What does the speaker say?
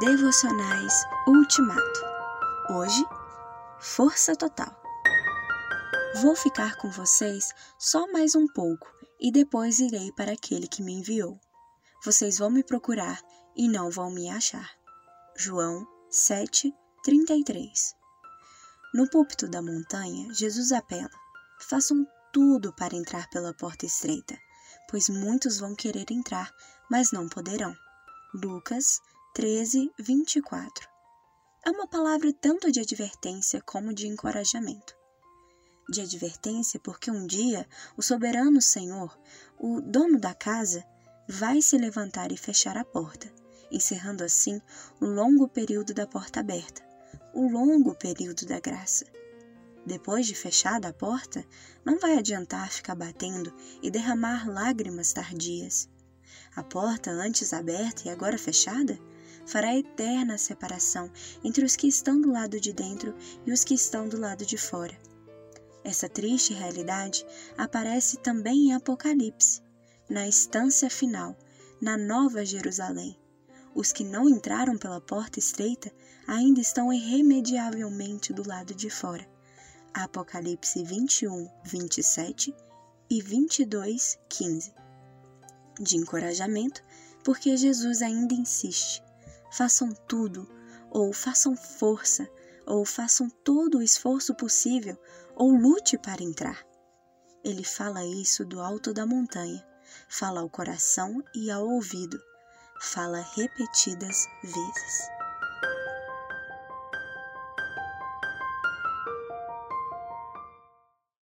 Devocionais Ultimato. Hoje, força total. Vou ficar com vocês só mais um pouco e depois irei para aquele que me enviou. Vocês vão me procurar e não vão me achar. João 7:33. No púlpito da montanha, Jesus apela: façam tudo para entrar pela porta estreita, pois muitos vão querer entrar, mas não poderão. Lucas 13, 24. É uma palavra tanto de advertência como de encorajamento. De advertência, porque um dia o soberano Senhor, o dono da casa, vai se levantar e fechar a porta, encerrando assim o longo período da porta aberta, o longo período da graça. Depois de fechada a porta, não vai adiantar ficar batendo e derramar lágrimas tardias. A porta, antes aberta e agora fechada, fará eterna separação entre os que estão do lado de dentro e os que estão do lado de fora. Essa triste realidade aparece também em Apocalipse, na estância final, na Nova Jerusalém. Os que não entraram pela porta estreita ainda estão irremediavelmente do lado de fora. Apocalipse 21, 27 e 22, 15. De encorajamento, porque Jesus ainda insiste façam tudo, ou façam força, ou façam todo o esforço possível, ou lute para entrar. Ele fala isso do alto da montanha, fala ao coração e ao ouvido, fala repetidas vezes.